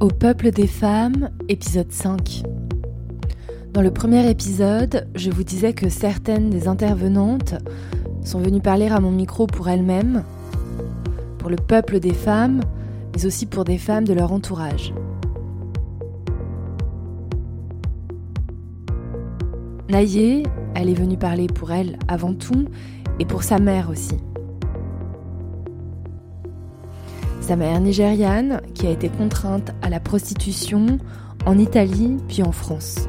Au peuple des femmes, épisode 5. Dans le premier épisode, je vous disais que certaines des intervenantes sont venues parler à mon micro pour elles-mêmes, pour le peuple des femmes, mais aussi pour des femmes de leur entourage. Naïe, elle est venue parler pour elle avant tout et pour sa mère aussi. sa mère nigériane qui a été contrainte à la prostitution en Italie puis en France.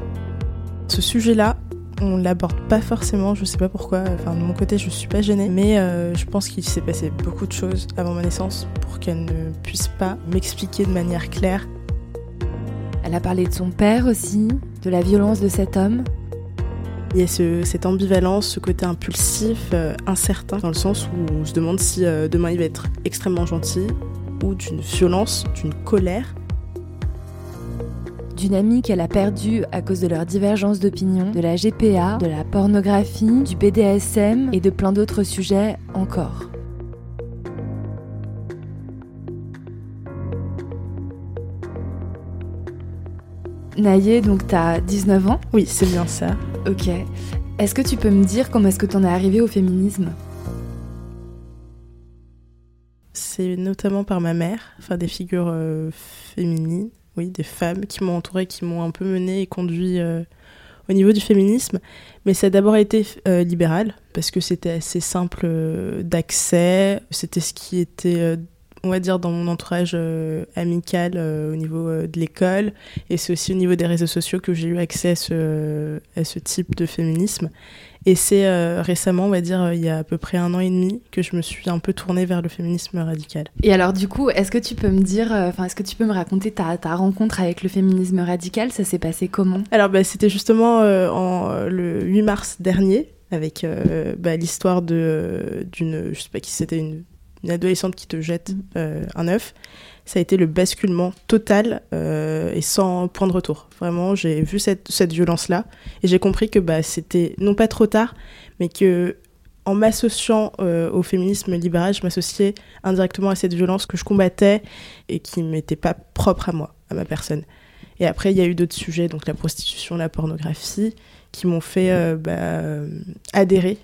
Ce sujet-là, on l'aborde pas forcément, je sais pas pourquoi, enfin de mon côté je suis pas gênée, mais euh, je pense qu'il s'est passé beaucoup de choses avant ma naissance pour qu'elle ne puisse pas m'expliquer de manière claire. Elle a parlé de son père aussi, de la violence de cet homme. Il y a cette ambivalence, ce côté impulsif, euh, incertain, dans le sens où on se demande si euh, demain il va être extrêmement gentil ou d'une violence, d'une colère. D'une amie qu'elle a perdue à cause de leur divergence d'opinion, de la GPA, de la pornographie, du BDSM et de plein d'autres sujets encore. Naïe, donc t'as 19 ans? Oui, c'est bien ça. Ok. Est-ce que tu peux me dire comment est-ce que t'en es arrivée au féminisme? C'est notamment par ma mère, enfin des figures euh, féminines, oui, des femmes qui m'ont entourée, qui m'ont un peu menée et conduit euh, au niveau du féminisme. Mais ça a d'abord été euh, libéral, parce que c'était assez simple d'accès, c'était ce qui était on va dire, dans mon entourage amical au niveau de l'école. Et c'est aussi au niveau des réseaux sociaux que j'ai eu accès à ce, type de féminisme. Et c'est euh, récemment, on va dire, euh, il y a à peu près un an et demi, que je me suis un peu tournée vers le féminisme radical. Et alors, du coup, est-ce que tu peux me dire, euh, enfin, est-ce que tu peux me raconter ta, ta rencontre avec le féminisme radical? Ça s'est passé comment? Alors, bah, c'était justement en, le 8 mars dernier, avec bah, l'histoire d'une, je sais pas qui c'était, une, une, adolescente qui te jette mmh. un œuf ça a été le basculement total euh, et sans point de retour. Vraiment, j'ai vu cette, cette violence-là et j'ai compris que bah, c'était non pas trop tard, mais que en m'associant euh, au féminisme libéral, je m'associais indirectement à cette violence que je combattais et qui m'était pas propre à moi, à ma personne. Et après, il y a eu d'autres sujets, donc la prostitution, la pornographie, qui m'ont fait euh, bah, adhérer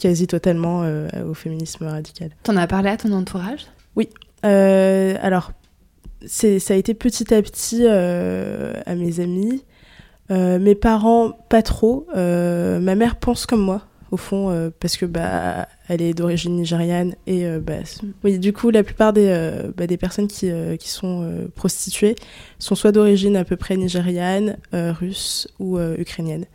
quasi totalement au féminisme radical. T'en as parlé à ton entourage? Oui, euh, alors, ça a été petit à petit euh, à mes amis. Euh, mes parents, pas trop. ma mère pense comme moi, au fond, parce que bah, elle est d'origine nigériane. Et bah, oui, du coup, la plupart des, bah, des personnes qui, qui sont prostituées sont soit d'origine à peu près nigériane, russe ou ukrainienne.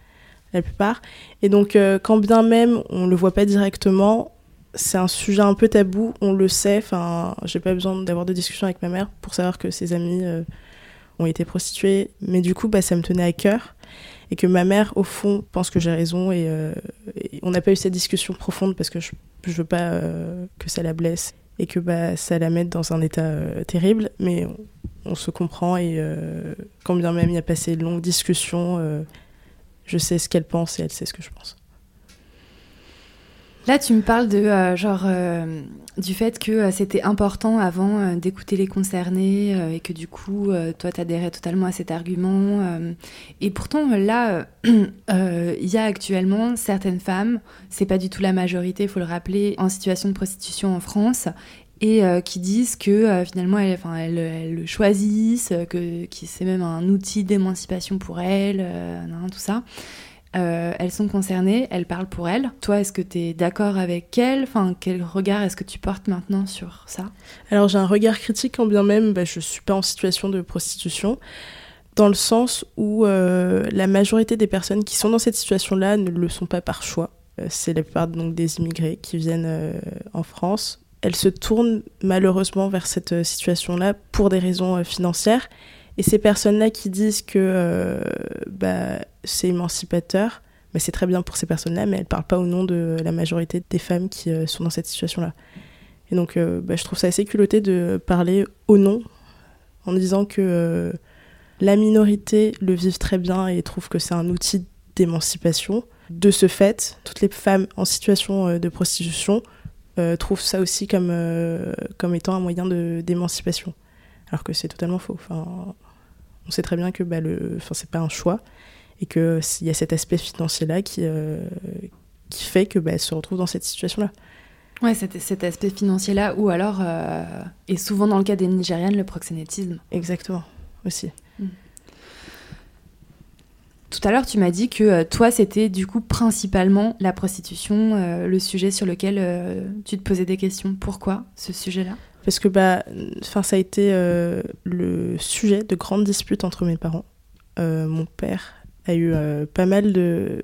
La plupart. Et donc, quand bien même on le voit pas directement, c'est un sujet un peu tabou, on le sait. Enfin, j'ai pas besoin d'avoir de discussion avec ma mère pour savoir que ses amis euh, ont été prostituées. Mais du coup, bah, ça me tenait à cœur. Et que ma mère, au fond, pense que j'ai raison. Et, euh, on n'a pas eu cette discussion profonde parce que je, je veux pas euh, que ça la blesse et que bah, ça la mette dans un état terrible. Mais on, on, se comprend. Et quand bien même il y a passé de longues discussions, je sais ce qu'elle pense et elle sait ce que je pense. Là, tu me parles de euh, genre euh, du fait que euh, c'était important avant d'écouter les concernés et que du coup, toi, t'adhérais totalement à cet argument. et pourtant, là, il y a actuellement certaines femmes, c'est pas du tout la majorité, il faut le rappeler, en situation de prostitution en France et qui disent que finalement elles, enfin, elles, le choisissent, que, que c'est même un outil d'émancipation pour elles, tout ça. Euh, elles sont concernées, elles parlent pour elles. Toi, est-ce que tu es d'accord avec elles? Enfin, Quel regard est-ce que tu portes maintenant sur ça? Alors j'ai un regard critique quand bien même bah, je ne suis pas en situation de prostitution, dans le sens où euh, la majorité des personnes qui sont dans cette situation-là ne le sont pas par choix. Euh, c'est la plupart donc, des immigrés qui viennent en France. Elles se tournent malheureusement vers cette situation-là pour des raisons financières et ces personnes-là qui disent que euh, bah, c'est émancipateur, bah, c'est très bien pour ces personnes-là, mais elles ne parlent pas au nom de la majorité des femmes qui euh, sont dans cette situation-là. Et donc, euh, bah, je trouve ça assez culotté de parler au nom, en disant que la minorité le vivent très bien et trouvent que c'est un outil d'émancipation. De ce fait, toutes les femmes en situation de prostitution trouvent ça aussi comme, comme étant un moyen d'émancipation. Alors que c'est totalement faux. Enfin, on sait très bien que bah, le, enfin, c'est pas un choix et qu'il y a cet aspect financier-là qui, qui fait que bah, se retrouve dans cette situation-là. Ouais, cet, cet aspect financier-là, ou alors, euh, et souvent dans le cas des Nigériennes, le proxénétisme. Exactement, aussi. Tout à l'heure, tu m'as dit que euh, toi, c'était du coup principalement la prostitution, euh, le sujet sur lequel tu te posais des questions. Pourquoi ce sujet-là? Parce que bah, ça a été le sujet de grandes disputes entre mes parents. mon père a eu pas mal de,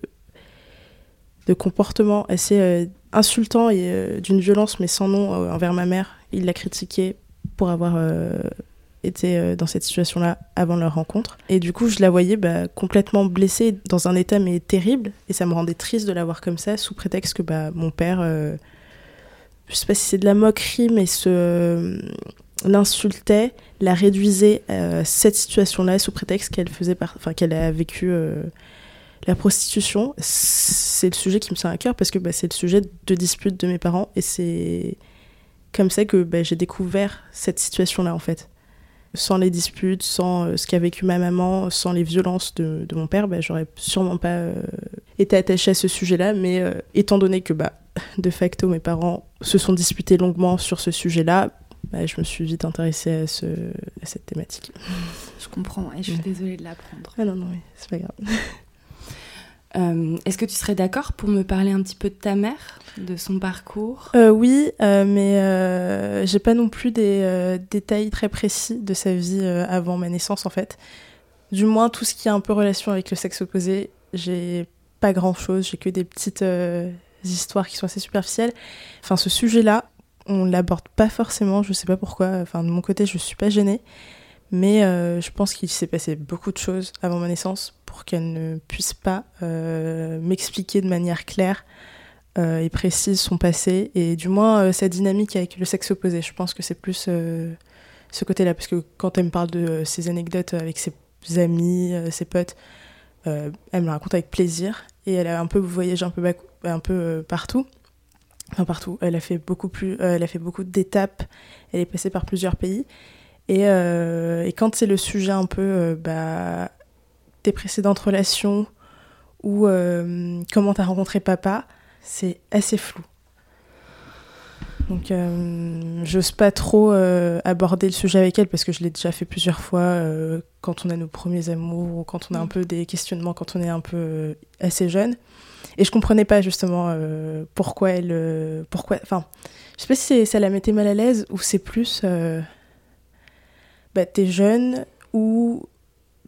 de comportements assez insultant et euh, d'une violence mais sans nom euh, envers ma mère. Il l'a critiqué pour avoir euh, été dans cette situation-là avant leur rencontre. Et du coup, je la voyais bah, complètement blessée, dans un état mais terrible. Et ça me rendait triste de la voir comme ça, sous prétexte que bah, mon père, je sais pas si c'est de la moquerie, mais se l'insultait, la réduisait à cette situation-là, sous prétexte qu'elle faisait, enfin qu'elle a vécu la prostitution, c'est le sujet qui me tient à cœur parce que bah, c'est le sujet de dispute de mes parents et c'est comme ça que bah, j'ai découvert cette situation-là en fait. Sans les disputes, sans euh, ce qu'a vécu ma maman, sans les violences de, mon père, bah, j'aurais sûrement pas euh, été attachée à ce sujet-là. Mais euh, étant donné que bah, de facto mes parents se sont disputés longuement sur ce sujet-là, bah, je me suis vite intéressée à, ce, à cette thématique. Je comprends et je suis désolée de l'apprendre. Ah non, non, oui, c'est pas grave. Euh, est-ce que tu serais d'accord pour me parler un petit peu de ta mère, de son parcours? Euh, Oui, euh, mais j'ai pas non plus des détails très précis de sa vie avant ma naissance en fait. Du moins, tout ce qui a un peu relation avec le sexe opposé, j'ai pas grand chose, j'ai que des petites histoires qui sont assez superficielles. Enfin, ce sujet-là, on l'aborde pas forcément, je sais pas pourquoi. Enfin, de mon côté, je suis pas gênée. Mais je pense qu'il s'est passé beaucoup de choses avant ma naissance pour qu'elle ne puisse pas euh, m'expliquer de manière claire euh, et précise son passé et du moins euh, sa dynamique avec le sexe opposé. Je pense que c'est plus ce côté-là, parce que quand elle me parle de ses anecdotes avec ses amis, ses potes, elle me raconte avec plaisir et elle a un peu voyagé un peu, un peu partout. Enfin partout, elle a fait beaucoup plus, elle a fait beaucoup d'étapes, elle est passée par plusieurs pays. Et, et quand c'est le sujet un peu bah, tes précédentes relations ou euh, comment tu as rencontré papa, c'est assez flou. Donc, euh, j'ose pas trop euh, aborder le sujet avec elle parce que je l'ai déjà fait plusieurs fois quand on a nos premiers amours ou quand on a un mm. peu des questionnements, quand on est un peu assez jeune. Et je comprenais pas justement pourquoi elle. pourquoi, enfin, je sais pas si ça la mettait mal à l'aise ou c'est plus. bah, t'es jeune ou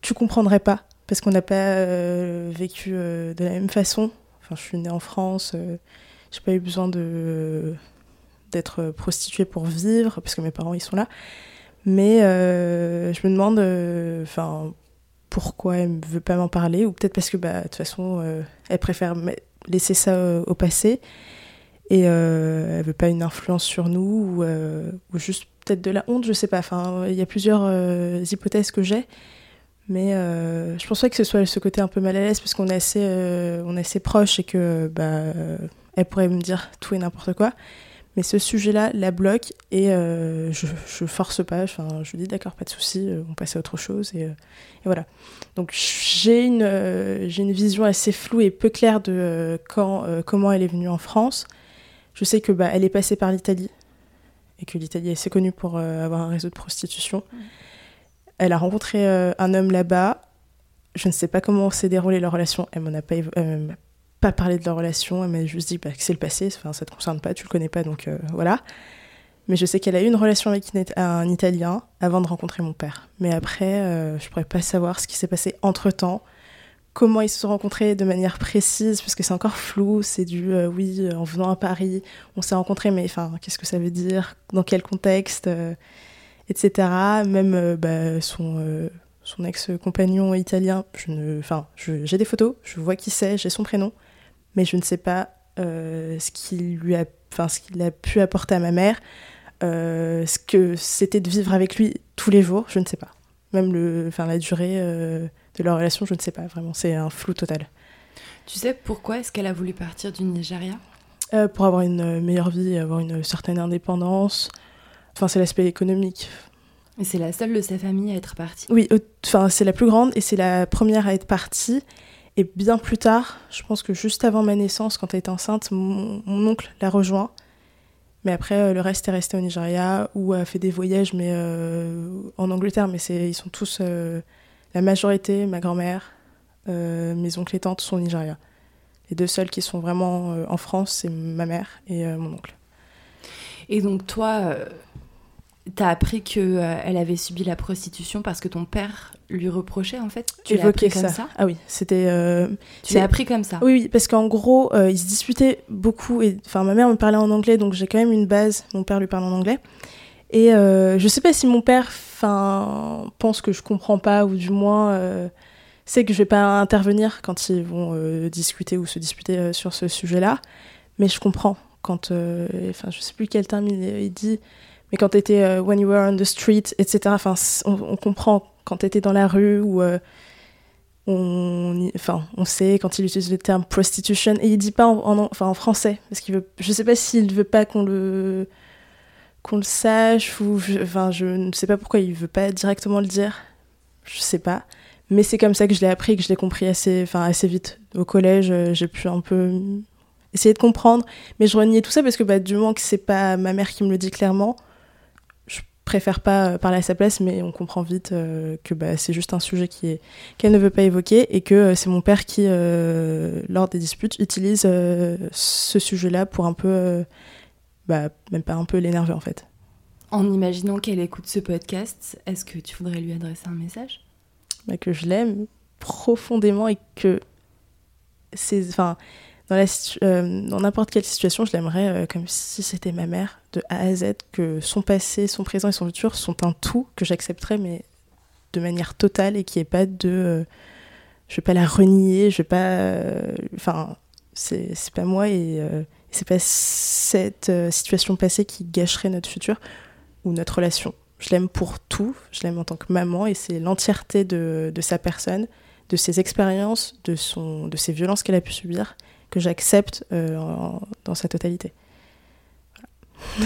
tu comprendrais pas parce qu'on n'a pas euh, vécu euh, de la même façon. Enfin, je suis née en France, euh, j'ai pas eu besoin d'être prostituée pour vivre parce que mes parents ils sont là. Mais je me demande, enfin, pourquoi elle ne veut pas m'en parler ou peut-être parce que bah de toute façon elle préfère laisser ça au passé et elle veut pas une influence sur nous ou, ou juste peut-être de la honte, je sais pas. Enfin, il y a plusieurs hypothèses que j'ai. Mais euh, je pense pas que ce soit ce côté un peu mal à l'aise parce qu'on est assez, euh, assez proches et que bah, elle pourrait me dire tout et n'importe quoi. Mais ce sujet-là la bloque et euh, je, je force pas. Enfin, je dis d'accord, pas de souci, on passe à autre chose et, voilà. Donc j'ai une, j'ai une vision assez floue et peu claire de quand, comment elle est venue en France. Je sais que bah, est passée par l'Italie et que l'Italie est assez connue pour avoir un réseau de prostitution. Elle a rencontré euh, un homme là-bas. Je ne sais pas comment s'est déroulée leur relation. Elle m'en a pas, pas parlé de leur relation. Elle m'a juste dit bah, que c'est le passé. Enfin, ça te concerne pas, tu le connais pas, donc euh, voilà. Mais je sais qu'elle a eu une relation avec un Italien avant de rencontrer mon père. Mais après, euh, je pourrais pas savoir ce qui s'est passé entre temps, comment ils se sont rencontrés de manière précise, parce que c'est encore flou. C'est du oui, en venant à Paris, on s'est rencontrés, mais qu'est-ce que ça veut dire? Dans quel contexte etc. Même euh, bah, son, euh, son ex-compagnon italien, je ne, enfin, j'ai des photos, je vois qui c'est, j'ai son prénom, mais je ne sais pas euh, ce qu'il lui a, enfin, ce qu'il a pu apporter à ma mère, ce que c'était de vivre avec lui tous les jours, je ne sais pas. Même le, enfin, la durée de leur relation, je ne sais pas vraiment, c'est un flou total. Tu sais pourquoi est-ce qu'elle a voulu partir du Nigeria? Pour avoir une meilleure vie, avoir une certaine indépendance. Enfin, c'est l'aspect économique. Et c'est la seule de sa famille à être partie Oui, enfin, c'est la plus grande et c'est la première à être partie. Et bien plus tard, je pense que juste avant ma naissance, quand elle était enceinte, mon, oncle l'a rejoint. Mais après, euh, le reste est resté au Nigeria ou a fait des voyages, mais euh, en Angleterre. Mais ils sont tous, euh, la majorité, ma grand-mère, mes oncles et tantes sont au Nigeria. Les deux seuls qui sont vraiment en France, c'est ma mère et mon oncle. Et donc toi, T'as appris qu'elle euh, elle avait subi la prostitution parce que ton père lui reprochait en fait? Tu l'as appris comme ça. Ah oui, c'était. Euh, tu l'as appris comme ça? Oui, oui parce qu'en gros, euh, ils se disputaient beaucoup. Et enfin, ma mère me parlait en anglais, donc j'ai quand même une base. Mon père lui parle en anglais. Et je sais pas si mon père, enfin, pense que je comprends pas ou du moins sait que je vais pas intervenir quand ils vont discuter ou se disputer sur ce sujet-là. Mais je comprends quand, enfin, je sais plus quel terme il dit mais quand tu étais euh, when you were on the street, etc., enfin, on, comprend quand tu étais dans la rue ou euh, on, on sait quand il utilise le terme prostitution et il dit pas en, enfin, en français parce qu'il veut, je sais pas s'il veut pas qu'on le qu'on le sache ou je, enfin je ne sais pas pourquoi il veut pas directement le dire, je sais pas. Mais c'est comme ça que je l'ai appris, que je l'ai compris assez, enfin assez vite. Au collège, euh, j'ai pu un peu essayer de comprendre, mais je reniais tout ça parce que bah, du moment que c'est pas ma mère qui me le dit clairement, préfère pas euh, parler à sa place, mais on comprend vite euh, que bah, c'est juste un sujet qui qu'elle ne veut pas évoquer et que euh, c'est mon père qui, lors des disputes, utilise ce sujet-là pour un peu, bah, même pas un peu l'énerver en fait. En imaginant qu'elle écoute ce podcast, est-ce que tu voudrais lui adresser un message? Bah, Que je l'aime profondément et que c'est, enfin, dans n'importe quelle situation, je l'aimerais euh, comme si c'était ma mère, de A à Z, que son passé, son présent et son futur sont un tout que j'accepterais, mais de manière totale et qui est pas de. Euh, je vais pas la renier, je vais pas. Enfin, c'est pas moi et c'est pas cette situation passée qui gâcherait notre futur ou notre relation. Je l'aime pour tout, je l'aime en tant que maman et c'est l'entièreté de, sa personne, de ses expériences, de ses violences qu'elle a pu subir que j'accepte euh, dans sa totalité.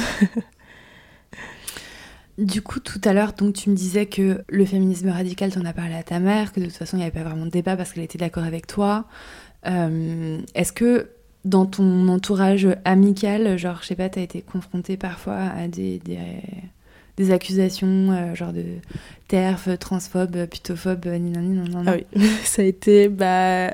Du coup, tout à l'heure, donc tu me disais que le féminisme radical, t'en as parlé à ta mère, que de toute façon, il n'y avait pas vraiment de débat parce qu'elle était d'accord avec toi. Euh, est-ce que dans ton entourage amical, genre, je sais pas, t'as été confrontée parfois à des, des, accusations, euh, genre de terf, transphobe, putophobe, ni non, non, non, Ah oui, ça a été, bah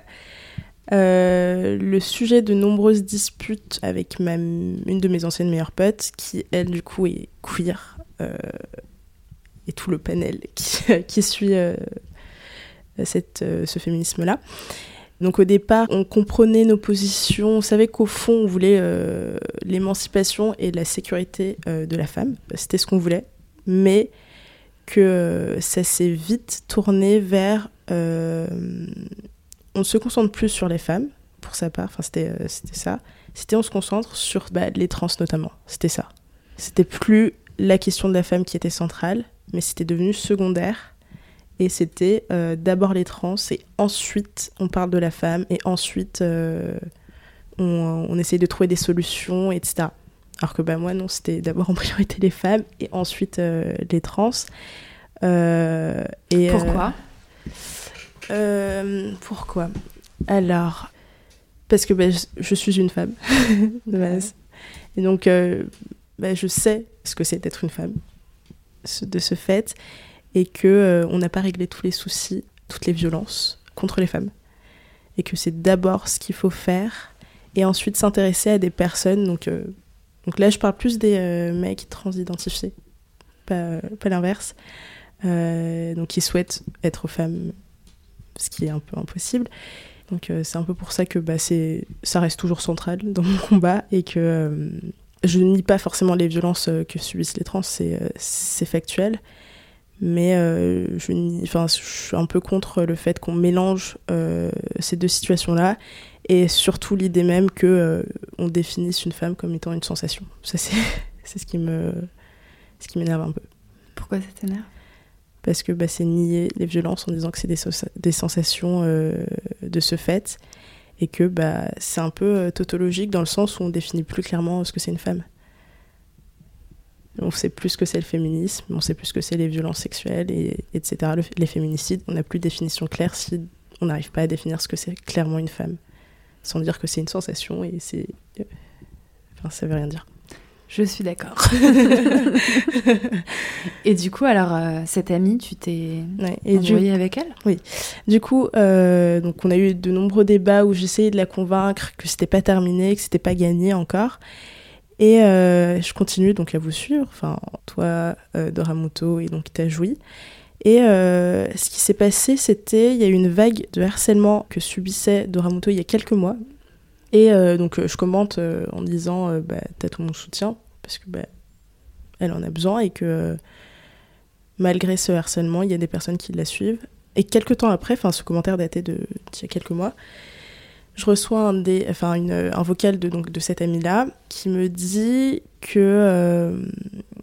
euh, le sujet de nombreuses disputes avec ma, une de mes anciennes meilleures potes, qui elle du coup est queer, euh, et tout le panel qui, suit euh, cette, ce féminisme-là. Donc au départ, on comprenait nos positions, on savait qu'au fond, on voulait l'émancipation et la sécurité de la femme, c'était ce qu'on voulait, mais que ça s'est vite tourné vers on se concentre plus sur les femmes, pour sa part, enfin c'était euh, ça. C'était on se concentre sur bah, les trans notamment, c'était ça. C'était plus la question de la femme qui était centrale, mais c'était devenu secondaire. Et c'était euh, d'abord les trans, et ensuite on parle de la femme, et ensuite euh, on, essaye de trouver des solutions, etc. Alors que bah, moi, non, c'était d'abord en priorité les femmes, et ensuite les trans. Pourquoi? Euh, pourquoi? Alors, parce que bah, je, suis une femme, de base. Et donc, euh, bah, je sais ce que c'est d'être une femme, de ce fait, et que euh, on n'a pas réglé tous les soucis, toutes les violences contre les femmes. Et que c'est d'abord ce qu'il faut faire, et ensuite s'intéresser à des personnes. Donc, donc là, je parle plus des mecs transidentifiés, pas, l'inverse. donc, qui souhaitent être femmes ce qui est un peu impossible. Donc euh, c'est un peu pour ça que bah, ça reste toujours central dans mon combat et que euh, je nie pas forcément les violences euh, que subissent les trans, c'est factuel. Mais je, je suis un peu contre le fait qu'on mélange ces deux situations-là et surtout l'idée même que on définisse une femme comme étant une sensation. Ça c'est ce qui ce qui m'énerve un peu. Pourquoi ça t'énerve? Parce que bah, c'est nier les violences en disant que c'est des, des, sensations euh, de ce fait. et que bah, c'est un peu tautologique dans le sens où on définit plus clairement ce que c'est une femme. On sait plus ce que c'est le féminisme, on sait plus ce que c'est les violences sexuelles, et, etc. les féminicides, on n'a plus de définition claire si on n'arrive pas à définir ce que c'est clairement une femme, sans dire que c'est une sensation et c'est. Enfin, ça veut rien dire. Je suis d'accord. et du coup, alors, euh, cette amie, tu t'es ouais, avec elle? Oui. Du coup, euh, donc on a eu de nombreux débats où j'essayais de la convaincre que c'était pas terminé, que c'était pas gagné encore. Et euh, je continue donc à vous suivre, enfin, toi, Doramuto, et donc joui. Et ce qui s'est passé, c'était, il y a eu une vague de harcèlement que subissait Doramuto il y a quelques mois. Et donc je commente en disant, bah, t'as tout mon soutien, parce que bah, elle en a besoin et que malgré ce harcèlement, il y a des personnes qui la suivent. Et quelques temps après, enfin ce commentaire datait de d'il y a quelques mois, je reçois un, des, un vocal de, donc, de cette amie-là qui me dit que euh,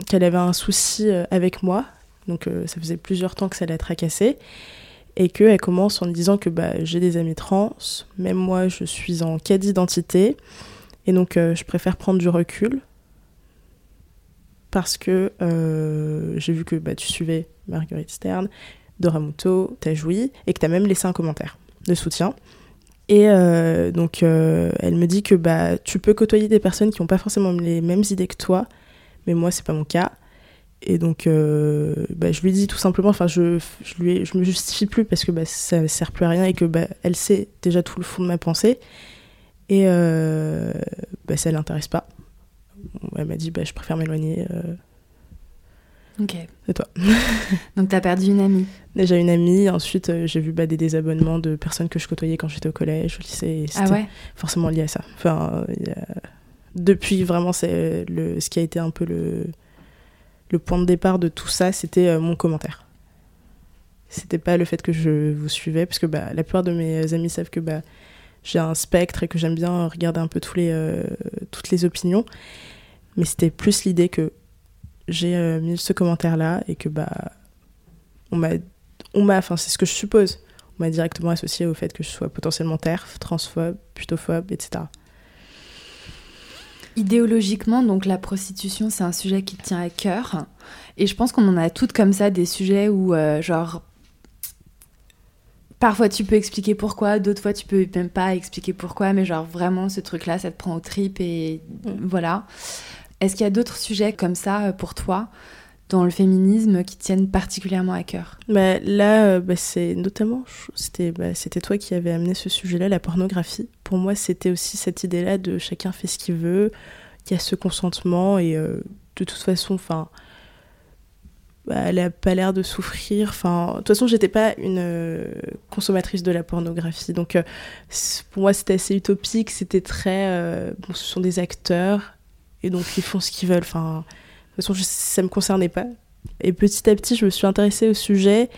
qu'elle avait un souci euh, avec moi. Donc euh, ça faisait plusieurs temps que ça la tracassée. Et qu'elle commence en disant que bah, j'ai des amis trans, même moi je suis en cas d'identité. Et donc je préfère prendre du recul parce que euh, j'ai vu que bah, tu suivais Marguerite Stern, Doramuto, t'as joui, et que t'as même laissé un commentaire de soutien. Et euh, donc, euh, elle me dit que bah, tu peux côtoyer des personnes qui n'ont pas forcément les mêmes idées que toi, mais moi, c'est pas mon cas. Et donc, bah, je lui dis tout simplement, enfin, je, je, lui, je me justifie plus parce que bah, ça ne sert plus à rien et que bah, elle sait déjà tout le fond de ma pensée. Et bah, ça l'intéresse pas elle m'a dit bah, je préfère m'éloigner. Euh, ok. De toi. Donc t'as perdu une amie Déjà une amie, ensuite euh, j'ai vu bah, des désabonnements de personnes que je côtoyais quand j'étais au collège, au lycée. Ah ouais? Forcément lié à ça. Enfin, depuis vraiment, c'est le... ce qui a été un peu le, le point de départ de tout ça, c'était euh, mon commentaire. C'était pas le fait que je vous suivais, parce que bah, la plupart de mes amis savent que bah, j'ai un spectre et que j'aime bien regarder un peu tous les, euh, toutes les opinions. Mais c'était plus l'idée que j'ai euh, mis ce commentaire-là et que bah on m'a, enfin c'est ce que je suppose, on m'a directement associé au fait que je sois potentiellement TERF, transphobe, putophobe, etc. Idéologiquement, donc la prostitution, c'est un sujet qui tient à cœur. Et je pense qu'on en a toutes comme ça des sujets où, euh, genre, Parfois tu peux expliquer pourquoi, d'autres fois tu peux même pas expliquer pourquoi, mais genre vraiment ce truc-là, ça te prend au trip et mm. voilà. Est-ce qu'il y a d'autres sujets comme ça euh, pour toi? Dans le féminisme qui tiennent particulièrement à cœur bah, Là, euh, bah, c'est notamment, c'était bah, toi qui avais amené ce sujet-là, la pornographie. Pour moi, c'était aussi cette idée-là de chacun fait ce qu'il veut, il y a ce consentement et euh, de toute façon, enfin bah, elle a pas l'air de souffrir. Enfin, de toute façon, j'étais pas une euh, consommatrice de la pornographie, donc pour moi c'était assez utopique. C'était très, bon, ce sont des acteurs et donc ils font ce qu'ils veulent. Enfin, toute façon, ça me concernait pas. Et petit à petit, je me suis intéressée au sujet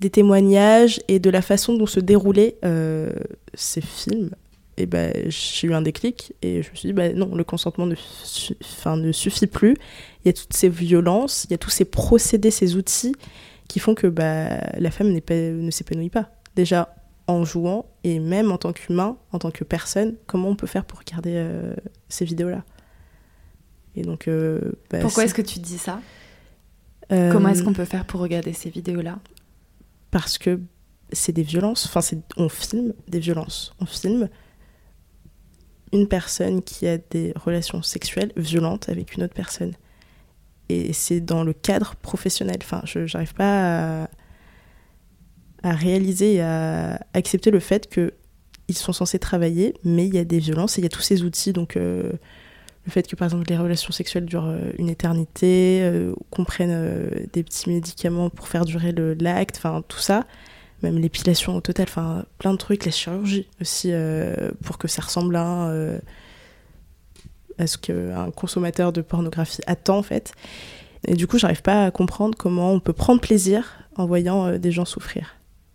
des témoignages et de la façon dont se déroulaient ces films. Et ben j'ai eu un déclic et je me suis dit bah, non le consentement ne, ne suffit plus. Il y a toutes ces violences il y a tous ces procédés ces outils qui font que bah, la femme ne s'épanouit pas. Déjà en jouant et même en tant qu'humain en tant que personne comment on peut faire pour regarder euh, ces vidéos là et donc euh, bah, pourquoi est-ce que tu dis ça? Euh, comment est-ce qu'on peut faire pour regarder ces vidéos là parce que c'est des violences enfin on filme des violences on filme une personne qui a des relations sexuelles violentes avec une autre personne. Et c'est dans le cadre professionnel. Enfin, je n'arrive pas à, à, réaliser et à accepter le fait qu'ils sont censés travailler, mais il y a des violences et il y a tous ces outils. Donc, euh, le fait que, par exemple, les relations sexuelles durent euh, une éternité, euh, qu'on prenne des petits médicaments pour faire durer l'acte, enfin, tout ça même l'épilation au total, enfin plein de trucs, la chirurgie aussi, euh, pour que ça ressemble à, euh, à ce qu'un consommateur de pornographie attend en fait. Et du coup, j'arrive pas à comprendre comment on peut prendre plaisir en voyant euh, des gens souffrir.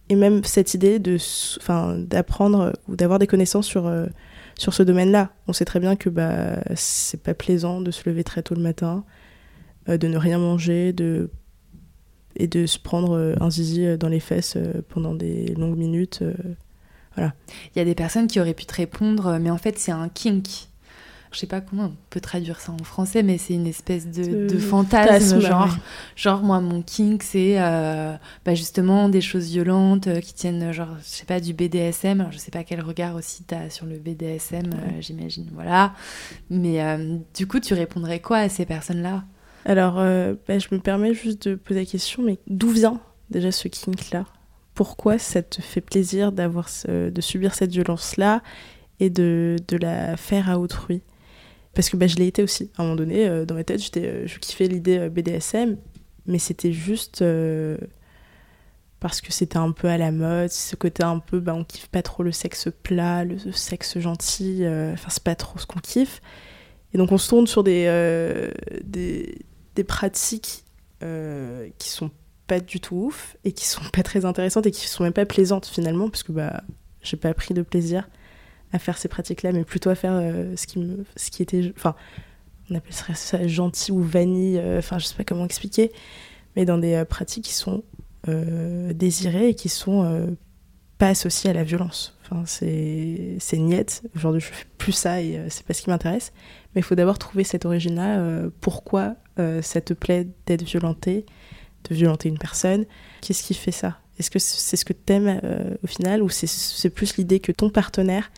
Et même cette idée d'apprendre ou d'avoir des connaissances sur, sur ce domaine-là. On sait très bien que bah, c'est pas plaisant de se lever très tôt le matin, de ne rien manger, de et de se prendre euh, un zizi euh, dans les fesses euh, pendant des longues minutes. Voilà. Il y a des personnes qui auraient pu te répondre, mais en fait, c'est un kink je sais pas comment on peut traduire ça en français, mais c'est une espèce de, de fantasme, genre, genre moi mon kink c'est euh, bah, justement des choses violentes euh, qui tiennent genre je sais pas du BDSM. Alors je sais pas quel regard aussi tu as sur le BDSM, euh, j'imagine, voilà. Mais du coup tu répondrais quoi à ces personnes là Alors bah, je me permets juste de poser la question, mais d'où vient déjà ce kink là Pourquoi ça te fait plaisir d'avoir de subir cette violence là et de, de la faire à autrui? Parce que bah, je l'ai été aussi. À un moment donné, euh, dans ma tête, j'étais, euh, je kiffais l'idée euh, BDSM, mais c'était juste parce que c'était un peu à la mode, ce côté un peu, bah, on kiffe pas trop le sexe plat, le, sexe gentil, enfin, c'est pas trop ce qu'on kiffe. Et donc, on se tourne sur des, des, pratiques qui sont pas du tout ouf et qui sont pas très intéressantes et qui sont même pas plaisantes finalement, parce que bah, j'ai pas pris de plaisir à faire ces pratiques-là, mais plutôt à faire euh, ce, qui me, ce qui était. Enfin, on appellerait ça gentil ou vanille, euh, enfin, je sais pas comment expliquer, mais dans des euh, pratiques qui sont désirées et qui sont pas associées à la violence. Enfin, c'est, niette. Aujourd'hui, je fais plus ça et c'est pas ce qui m'intéresse. Mais il faut d'abord trouver cette origine-là. pourquoi ça te plaît d'être violenté, de violenter une personne? Qu'est-ce qui fait ça? Est-ce que c'est ce que t'aimes au final ou c'est plus l'idée que ton partenaire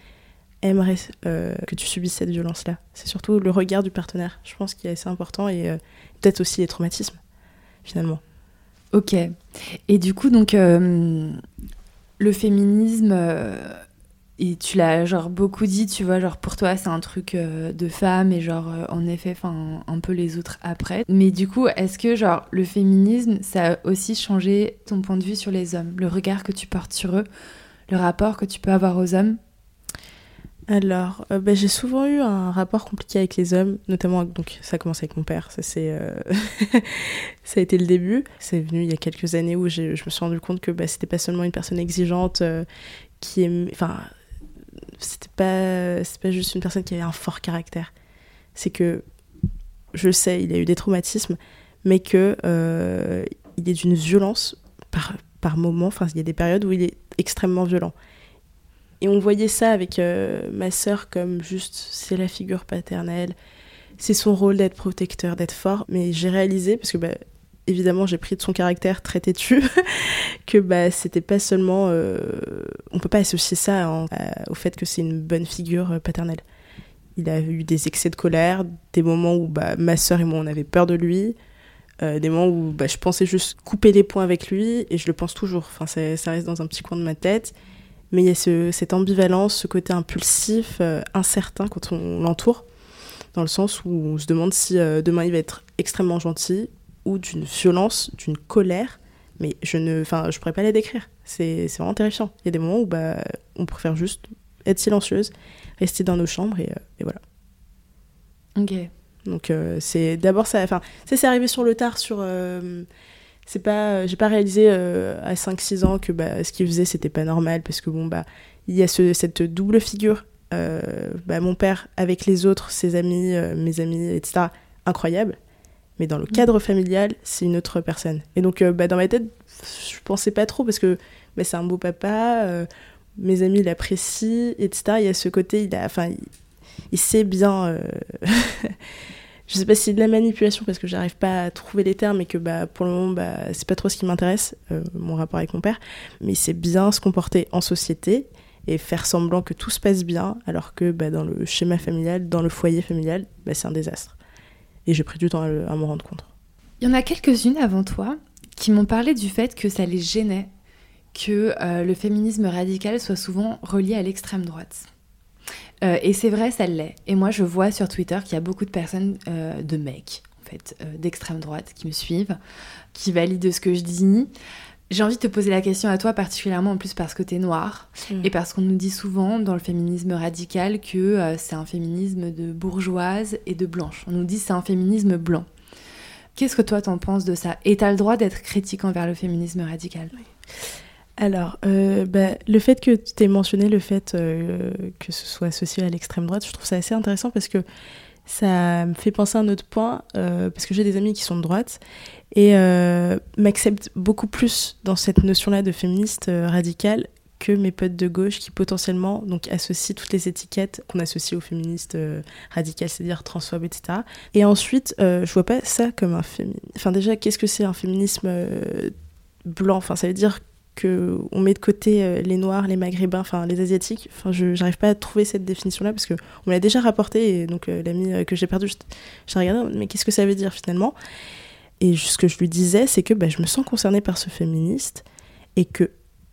aimerait euh, que tu subisses cette violence-là. C'est surtout le regard du partenaire, je pense, qui est assez important et euh, peut-être aussi les traumatismes, finalement. Ok. Et du coup, donc, euh, le féminisme, et tu l'as genre beaucoup dit, tu vois, genre pour toi, c'est un truc de femme et genre, en effet, enfin, un peu les autres après. Mais du coup, est-ce que genre le féminisme, ça a aussi changé ton point de vue sur les hommes, le regard que tu portes sur eux, le rapport que tu peux avoir aux hommes? Alors, euh, bah, j'ai souvent eu un rapport compliqué avec les hommes, notamment, donc ça a avec mon père, ça, c'est, euh, a été le début. C'est venu il y a quelques années où je me suis rendu compte que bah, c'était pas seulement une personne exigeante euh, qui aimait. Enfin, c'était pas, c'est pas juste une personne qui avait un fort caractère. C'est que, je sais, il a eu des traumatismes, mais que il est d'une violence par, par moment. Enfin, il y a des périodes où il est extrêmement violent. Et on voyait ça avec euh, ma sœur comme juste c'est la figure paternelle, c'est son rôle d'être protecteur, d'être fort. Mais j'ai réalisé, parce que bah, évidemment j'ai pris de son caractère très têtu, que bah, c'était pas seulement. Euh, on peut pas associer ça au fait que c'est une bonne figure euh, paternelle. Il a eu des excès de colère, des moments où bah, ma sœur et moi on avait peur de lui. des moments où bah, je pensais juste couper les points avec lui et je le pense toujours. Enfin, ça reste dans un petit coin de ma tête mais il y a ce, cette ambivalence, ce côté impulsif, euh, incertain quand on l'entoure, dans le sens où on se demande si euh, demain il va être extrêmement gentil ou d'une violence, d'une colère, mais je ne, enfin, je pourrais pas la décrire. C'est vraiment terrifiant. Il y a des moments où bah, on préfère juste être silencieuse, rester dans nos chambres et, euh, et voilà. Ok. Donc c'est d'abord ça, enfin, c'est arrivé sur le tard sur c'est pas euh, j'ai pas réalisé euh, à 5 6 ans que bah, ce qu'il faisait c'était pas normal parce que bon bah il y a ce, cette double figure euh, bah, mon père avec les autres ses amis mes amis etc incroyable. Mais dans le mm. cadre familial c'est une autre personne. Et donc bah, dans ma tête je pensais pas trop parce que bah, c'est un beau papa mes amis l'apprécient etc il y a ce côté il a enfin il sait bien je sais pas si c'est de la manipulation parce que j'arrive pas à trouver les termes et que bah, pour le moment bah, c'est pas trop ce qui m'intéresse, euh, mon rapport avec mon père, mais c'est bien se comporter en société et faire semblant que tout se passe bien alors que bah, dans le schéma familial, dans le foyer familial, bah, c'est un désastre. Et j'ai pris du temps à, à m'en rendre compte. Il y en a quelques-unes avant toi qui m'ont parlé du fait que ça les gênait que euh, le féminisme radical soit souvent relié à l'extrême droite. Euh, et c'est vrai, ça l'est. Et moi, je vois sur Twitter qu'il y a beaucoup de personnes, euh, de mecs, en fait, euh, d'extrême droite, qui me suivent, qui valident ce que je dis. J'ai envie de te poser la question à toi, particulièrement en plus parce que t'es noire, mm. et parce qu'on nous dit souvent dans le féminisme radical que c'est un féminisme de bourgeoise et de blanche. On nous dit c'est un féminisme blanc. Qu'est-ce que toi t'en penses de ça? Et t'as le droit d'être critique envers le féminisme radical? Alors, euh, bah, le fait que tu aies mentionné le fait euh, que ce soit associé à l'extrême droite, je trouve ça assez intéressant parce que ça me fait penser à un autre point, euh, parce que j'ai des amis qui sont de droite et m'acceptent beaucoup plus dans cette notion-là de féministe radicale que mes potes de gauche qui potentiellement donc associent toutes les étiquettes qu'on associe aux féministes radicales, c'est-à-dire transphobes, etc. Et ensuite, je vois pas ça comme un féminisme. Enfin déjà, qu'est-ce que c'est un féminisme blanc? Enfin, ça veut dire que on met de côté les noirs, les maghrébins, enfin les asiatiques. Enfin, je n'arrive pas à trouver cette définition-là parce que on me l'a déjà rapporté et donc l'ami que j'ai perdu, j'ai regardé, mais qu'est-ce que ça veut dire finalement? Et ce que je lui disais, c'est que bah, je me sens concernée par ce féministe et que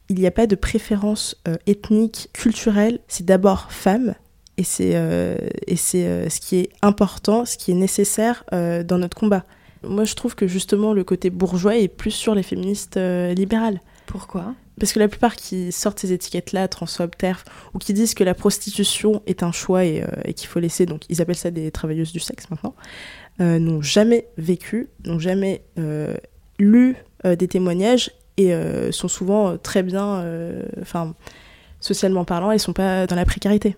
il n'y a pas de préférence euh, ethnique, culturelle, c'est d'abord femme, et c'est euh, c'est euh, ce qui est important, ce qui est nécessaire dans notre combat. Moi, je trouve que justement, le côté bourgeois est plus sur les féministes libérales. Pourquoi Parce que la plupart qui sortent ces étiquettes-là, transphobes, TERF, ou qui disent que la prostitution est un choix et, et qu'il faut laisser, donc ils appellent ça des travailleuses du sexe maintenant, n'ont jamais vécu, n'ont jamais lu des témoignages et euh, sont souvent euh, très bien, euh, enfin, socialement parlant, ils sont pas dans la précarité.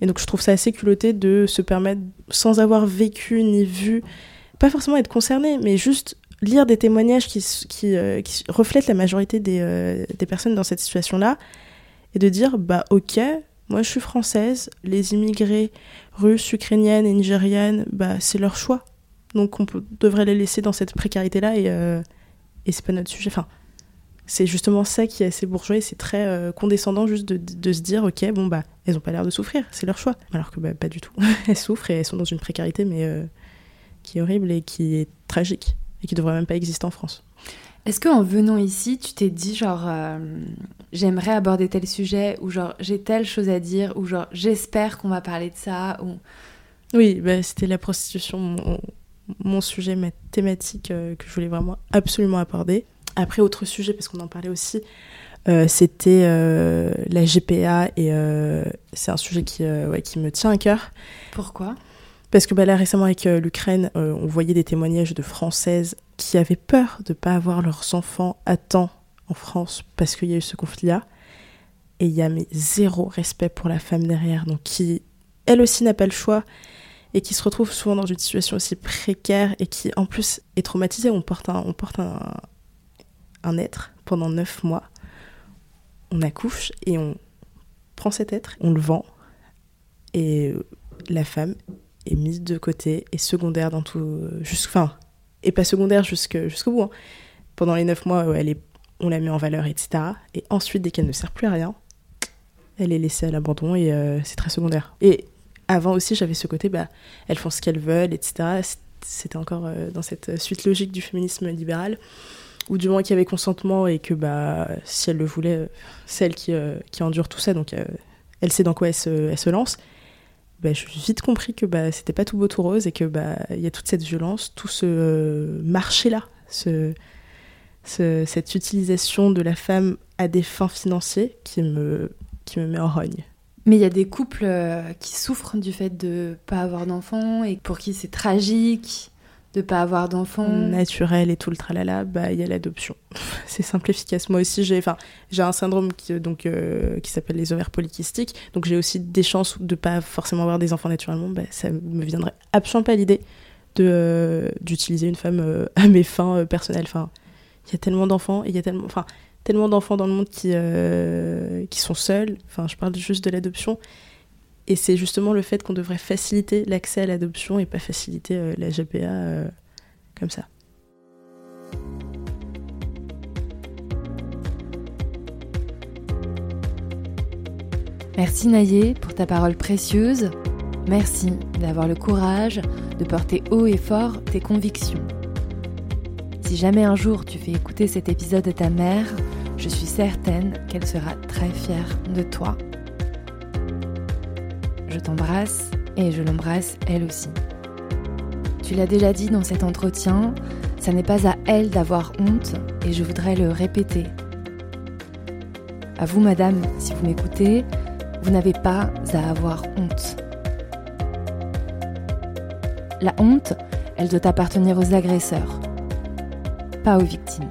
Et donc je trouve ça assez culotté de se permettre, sans avoir vécu ni vu, pas forcément être concerné, mais juste lire des témoignages qui, qui, qui reflètent la majorité des, des personnes dans cette situation-là, et de dire, bah ok, moi je suis française, les immigrés russes, ukrainiennes et nigérianes, bah c'est leur choix. Donc on devrait les laisser dans cette précarité-là et, et c'est pas notre sujet. Enfin, c'est justement ça qui est assez bourgeois et c'est très euh, condescendant juste de, se dire ok bon bah elles ont pas l'air de souffrir c'est leur choix alors que bah, pas du tout elles souffrent et elles sont dans une précarité mais euh, qui est horrible et qui est tragique et qui devrait même pas exister en France. Est-ce qu'en venant ici tu t'es dit genre euh, j'aimerais aborder tel sujet ou genre j'ai telle chose à dire ou genre j'espère qu'on va parler de ça ou oui bah, c'était la prostitution mon, mon sujet ma thématique que je voulais vraiment absolument aborder. Après, autre sujet, parce qu'on en parlait aussi, euh, c'était euh, la GPA et euh, c'est un sujet qui, qui me tient à cœur. Pourquoi? Parce que bah, là, récemment, avec l'Ukraine, on voyait des témoignages de Françaises qui avaient peur de ne pas avoir leurs enfants à temps en France parce qu'il y a eu ce conflit-là. Et il y a mais zéro respect pour la femme derrière, donc qui, elle aussi, n'a pas le choix et qui se retrouve souvent dans une situation aussi précaire et qui, en plus, est traumatisée. On porte un, on porte un, un être pendant neuf mois. On accouche et on prend cet être, on le vend, et la femme est mise de côté et secondaire dans tout. Enfin, et pas secondaire jusqu'au bout. Hein. Pendant les neuf mois, elle est, on la met en valeur, etc. Et ensuite, dès qu'elle ne sert plus à rien, elle est laissée à l'abandon et euh, c'est très secondaire. Et avant aussi, j'avais ce côté, bah, elles font ce qu'elles veulent, etc. C'était encore euh, dans cette suite logique du féminisme libéral ou du moins qu'il y avait consentement et que bah, si elle le voulait, c'est elle qui, euh, qui endure tout ça, donc euh, elle sait dans quoi elle se, elle se lance. Bah, j'ai vite compris que bah, c'était pas tout beau tout rose et que bah y a toute cette violence, tout ce euh, marché là, ce, cette utilisation de la femme à des fins financières qui me, qui me met en rogne. Mais il y a des couples qui souffrent du fait de pas avoir d'enfants et pour qui c'est tragique de pas avoir d'enfants. Naturel et tout le tralala bah il y a l'adoption. C'est simple efficace. Moi aussi j'ai enfin j'ai un syndrome qui donc euh, qui s'appelle les ovaires polykystiques. Donc j'ai aussi des chances de pas forcément avoir des enfants naturellement. Bah, ça me viendrait absolument pas l'idée de euh, d'utiliser une femme euh, à mes fins personnelles. Enfin il y a tellement d'enfants il y a tellement enfin tellement d'enfants dans le monde qui qui sont seuls. Enfin je parle juste de l'adoption et c'est justement le fait qu'on devrait faciliter l'accès à l'adoption et pas faciliter euh, la GPA euh, comme ça. Merci Naïe pour ta parole précieuse. Merci d'avoir le courage de porter haut et fort tes convictions. Si jamais un jour tu fais écouter cet épisode à ta mère, je suis certaine qu'elle sera très fière de toi je t'embrasse et je l'embrasse elle aussi. Tu l'as déjà dit dans cet entretien, ça n'est pas à elle d'avoir honte et je voudrais le répéter. À vous, madame, si vous m'écoutez, vous n'avez pas à avoir honte. La honte, elle doit appartenir aux agresseurs, pas aux victimes.